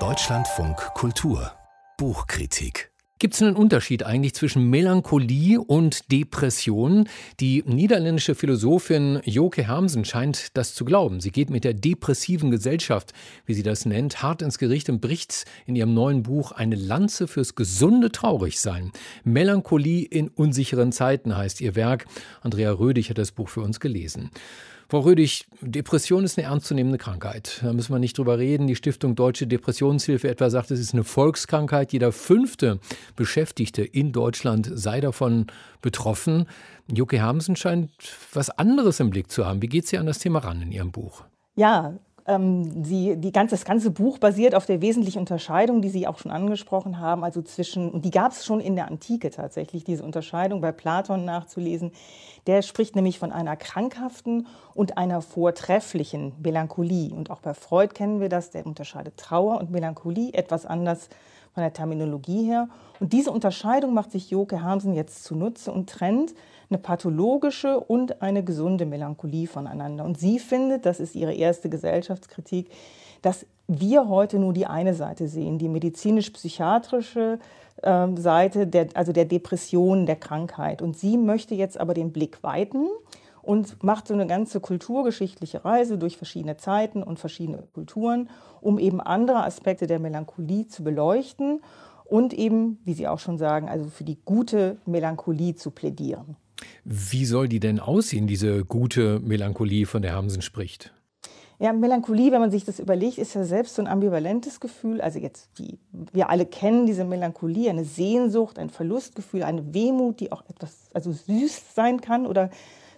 Deutschlandfunk Kultur Buchkritik Gibt es einen Unterschied eigentlich zwischen Melancholie und Depression? Die niederländische Philosophin Joke Hermsen scheint das zu glauben. Sie geht mit der depressiven Gesellschaft, wie sie das nennt, hart ins Gericht und bricht in ihrem neuen Buch eine Lanze fürs gesunde Traurigsein. Melancholie in unsicheren Zeiten heißt ihr Werk. Andrea Rödig hat das Buch für uns gelesen. Frau Rödig, Depression ist eine ernstzunehmende Krankheit. Da müssen wir nicht drüber reden. Die Stiftung Deutsche Depressionshilfe etwa sagt, es ist eine Volkskrankheit. Jeder fünfte Beschäftigte in Deutschland sei davon betroffen. Jucke Hamsen scheint was anderes im Blick zu haben. Wie geht sie an das Thema ran in ihrem Buch? Ja, ähm, sie, die ganze, das ganze Buch basiert auf der wesentlichen Unterscheidung, die Sie auch schon angesprochen haben, also zwischen, und die gab es schon in der Antike tatsächlich, diese Unterscheidung bei Platon nachzulesen. Der spricht nämlich von einer krankhaften und einer vortrefflichen Melancholie. Und auch bei Freud kennen wir das, der unterscheidet Trauer und Melancholie etwas anders von der Terminologie her. Und diese Unterscheidung macht sich Joke Hamsen jetzt zunutze und trennt eine pathologische und eine gesunde Melancholie voneinander. Und sie findet, das ist ihre erste Gesellschaftskritik, dass wir heute nur die eine Seite sehen, die medizinisch-psychiatrische äh, Seite, der, also der Depression, der Krankheit. Und sie möchte jetzt aber den Blick weiten und macht so eine ganze kulturgeschichtliche Reise durch verschiedene Zeiten und verschiedene Kulturen, um eben andere Aspekte der Melancholie zu beleuchten und eben, wie Sie auch schon sagen, also für die gute Melancholie zu plädieren. Wie soll die denn aussehen, diese gute Melancholie, von der Hamsen spricht? Ja, Melancholie, wenn man sich das überlegt, ist ja selbst so ein ambivalentes Gefühl. Also jetzt, die, wir alle kennen diese Melancholie, eine Sehnsucht, ein Verlustgefühl, eine Wehmut, die auch etwas, also süß sein kann oder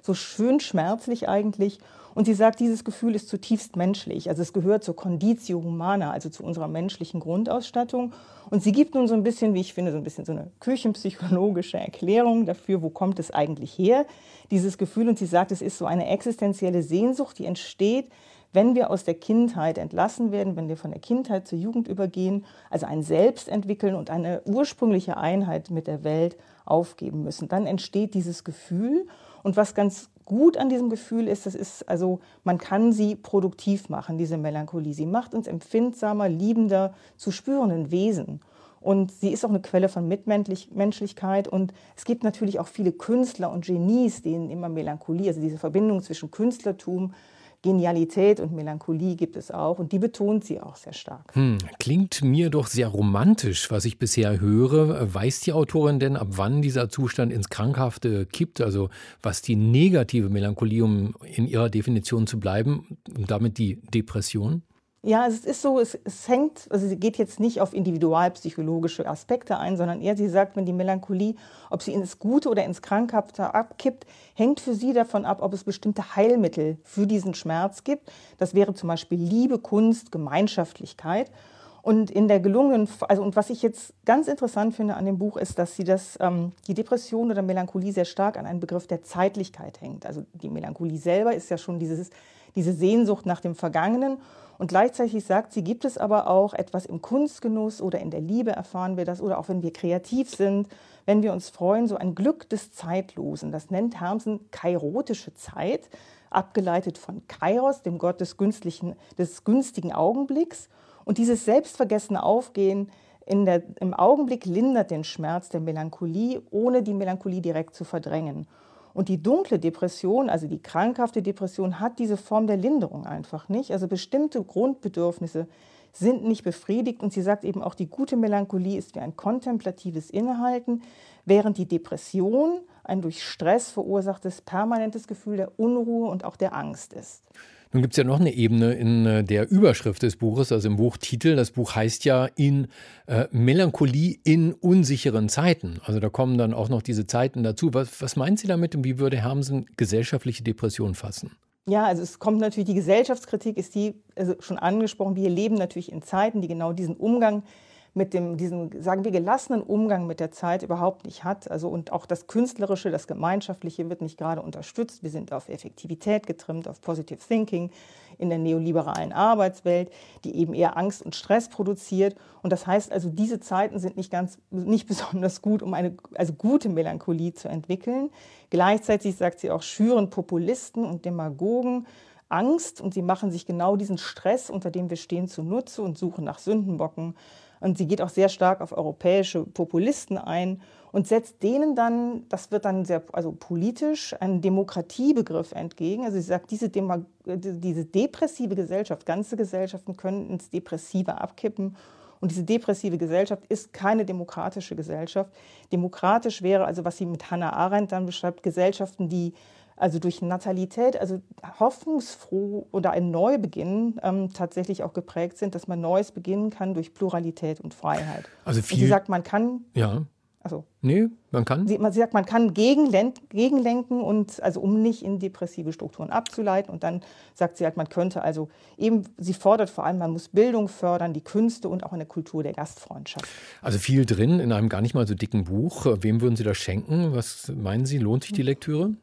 so schön schmerzlich eigentlich. Und sie sagt, dieses Gefühl ist zutiefst menschlich. Also es gehört zur Conditio Humana, also zu unserer menschlichen Grundausstattung. Und sie gibt nun so ein bisschen, wie ich finde, so ein bisschen so eine küchenpsychologische Erklärung dafür, wo kommt es eigentlich her, dieses Gefühl. Und sie sagt, es ist so eine existenzielle Sehnsucht, die entsteht, wenn wir aus der Kindheit entlassen werden, wenn wir von der Kindheit zur Jugend übergehen, also ein Selbst entwickeln und eine ursprüngliche Einheit mit der Welt aufgeben müssen, dann entsteht dieses Gefühl. Und was ganz gut an diesem Gefühl ist, das ist also, man kann sie produktiv machen, diese Melancholie. Sie macht uns empfindsamer, liebender, zu spürenden Wesen. Und sie ist auch eine Quelle von Mitmenschlichkeit. Und es gibt natürlich auch viele Künstler und Genies, denen immer Melancholie, also diese Verbindung zwischen Künstlertum, Genialität und Melancholie gibt es auch und die betont sie auch sehr stark. Hm, klingt mir doch sehr romantisch, was ich bisher höre. Weiß die Autorin denn, ab wann dieser Zustand ins Krankhafte kippt? Also was die negative Melancholie, um in ihrer Definition zu bleiben, und damit die Depression? Ja, es ist so, es, es, hängt, also sie geht jetzt nicht auf individualpsychologische Aspekte ein, sondern eher sie sagt, wenn die Melancholie, ob sie ins Gute oder ins Krankhafte abkippt, hängt für sie davon ab, ob es bestimmte Heilmittel für diesen Schmerz gibt. Das wäre zum Beispiel Liebe, Kunst, Gemeinschaftlichkeit. Und in der gelungenen, also und was ich jetzt ganz interessant finde an dem Buch ist, dass sie das, ähm, die Depression oder Melancholie sehr stark an einen Begriff der Zeitlichkeit hängt. Also die Melancholie selber ist ja schon dieses, diese Sehnsucht nach dem Vergangenen. Und gleichzeitig sagt sie, gibt es aber auch etwas im Kunstgenuss oder in der Liebe erfahren wir das oder auch wenn wir kreativ sind, wenn wir uns freuen, so ein Glück des Zeitlosen. Das nennt Hermsen kairotische Zeit, abgeleitet von Kairos, dem Gott des, des günstigen Augenblicks. Und dieses selbstvergessene Aufgehen der, im Augenblick lindert den Schmerz der Melancholie, ohne die Melancholie direkt zu verdrängen. Und die dunkle Depression, also die krankhafte Depression, hat diese Form der Linderung einfach nicht. Also bestimmte Grundbedürfnisse sind nicht befriedigt. Und sie sagt eben auch, die gute Melancholie ist wie ein kontemplatives Innehalten, während die Depression ein durch Stress verursachtes permanentes Gefühl der Unruhe und auch der Angst ist. Nun gibt es ja noch eine Ebene in äh, der Überschrift des Buches, also im Buchtitel. Das Buch heißt ja in äh, Melancholie in unsicheren Zeiten. Also da kommen dann auch noch diese Zeiten dazu. Was, was meint sie damit und wie würde Hermsen gesellschaftliche Depression fassen? Ja, also es kommt natürlich, die Gesellschaftskritik ist die, also schon angesprochen, wir leben natürlich in Zeiten, die genau diesen Umgang mit dem, diesen, sagen wir, gelassenen Umgang mit der Zeit überhaupt nicht hat. Also und auch das Künstlerische, das Gemeinschaftliche wird nicht gerade unterstützt. Wir sind auf Effektivität getrimmt, auf Positive Thinking in der neoliberalen Arbeitswelt, die eben eher Angst und Stress produziert. Und das heißt also, diese Zeiten sind nicht ganz, nicht besonders gut, um eine also gute Melancholie zu entwickeln. Gleichzeitig sagt sie auch, schüren Populisten und Demagogen Angst und sie machen sich genau diesen Stress, unter dem wir stehen, zunutze und suchen nach Sündenbocken. Und sie geht auch sehr stark auf europäische Populisten ein und setzt denen dann, das wird dann sehr also politisch, einen Demokratiebegriff entgegen. Also sie sagt, diese, Demo diese depressive Gesellschaft, ganze Gesellschaften können ins Depressive abkippen. Und diese depressive Gesellschaft ist keine demokratische Gesellschaft. Demokratisch wäre also, was sie mit Hannah Arendt dann beschreibt, Gesellschaften, die also durch Natalität, also hoffnungsfroh oder ein Neubeginn ähm, tatsächlich auch geprägt sind, dass man Neues beginnen kann durch Pluralität und Freiheit. Also viel, und sie sagt, man kann. Ja. Also, nee, man kann. Sie, sie sagt, man kann gegenlenken und also um nicht in depressive Strukturen abzuleiten. Und dann sagt sie halt, man könnte also eben, sie fordert vor allem, man muss Bildung fördern, die Künste und auch eine Kultur der Gastfreundschaft. Also viel drin in einem gar nicht mal so dicken Buch. Wem würden Sie das schenken? Was meinen Sie? Lohnt sich die Lektüre?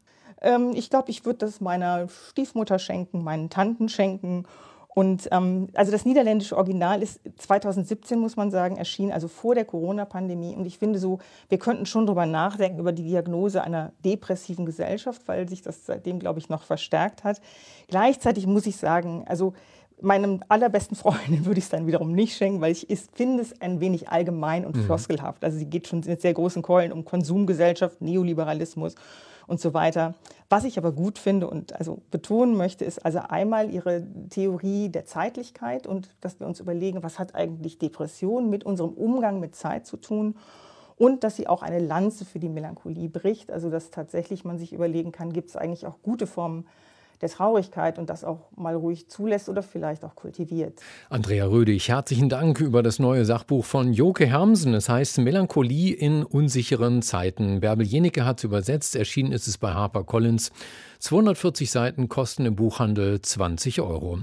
Ähm, ich glaube, ich würde das meiner Stiefmutter schenken, meinen Tanten schenken. Und ähm, also das niederländische Original ist 2017, muss man sagen, erschienen, also vor der Corona-Pandemie. Und ich finde so, wir könnten schon darüber nachdenken, über die Diagnose einer depressiven Gesellschaft, weil sich das seitdem, glaube ich, noch verstärkt hat. Gleichzeitig muss ich sagen, also meinem allerbesten Freundin würde ich es dann wiederum nicht schenken, weil ich finde es ein wenig allgemein und mhm. floskelhaft. Also sie geht schon mit sehr großen Keulen um Konsumgesellschaft, Neoliberalismus und so weiter. Was ich aber gut finde und also betonen möchte, ist also einmal ihre Theorie der Zeitlichkeit und dass wir uns überlegen, was hat eigentlich Depression mit unserem Umgang mit Zeit zu tun und dass sie auch eine Lanze für die Melancholie bricht, also dass tatsächlich man sich überlegen kann, gibt es eigentlich auch gute Formen der Traurigkeit und das auch mal ruhig zulässt oder vielleicht auch kultiviert. Andrea Rödig, herzlichen Dank über das neue Sachbuch von Joke Hermsen. Es heißt Melancholie in unsicheren Zeiten. Bärbel Jenecke hat es übersetzt. Erschienen ist es bei HarperCollins. 240 Seiten kosten im Buchhandel 20 Euro.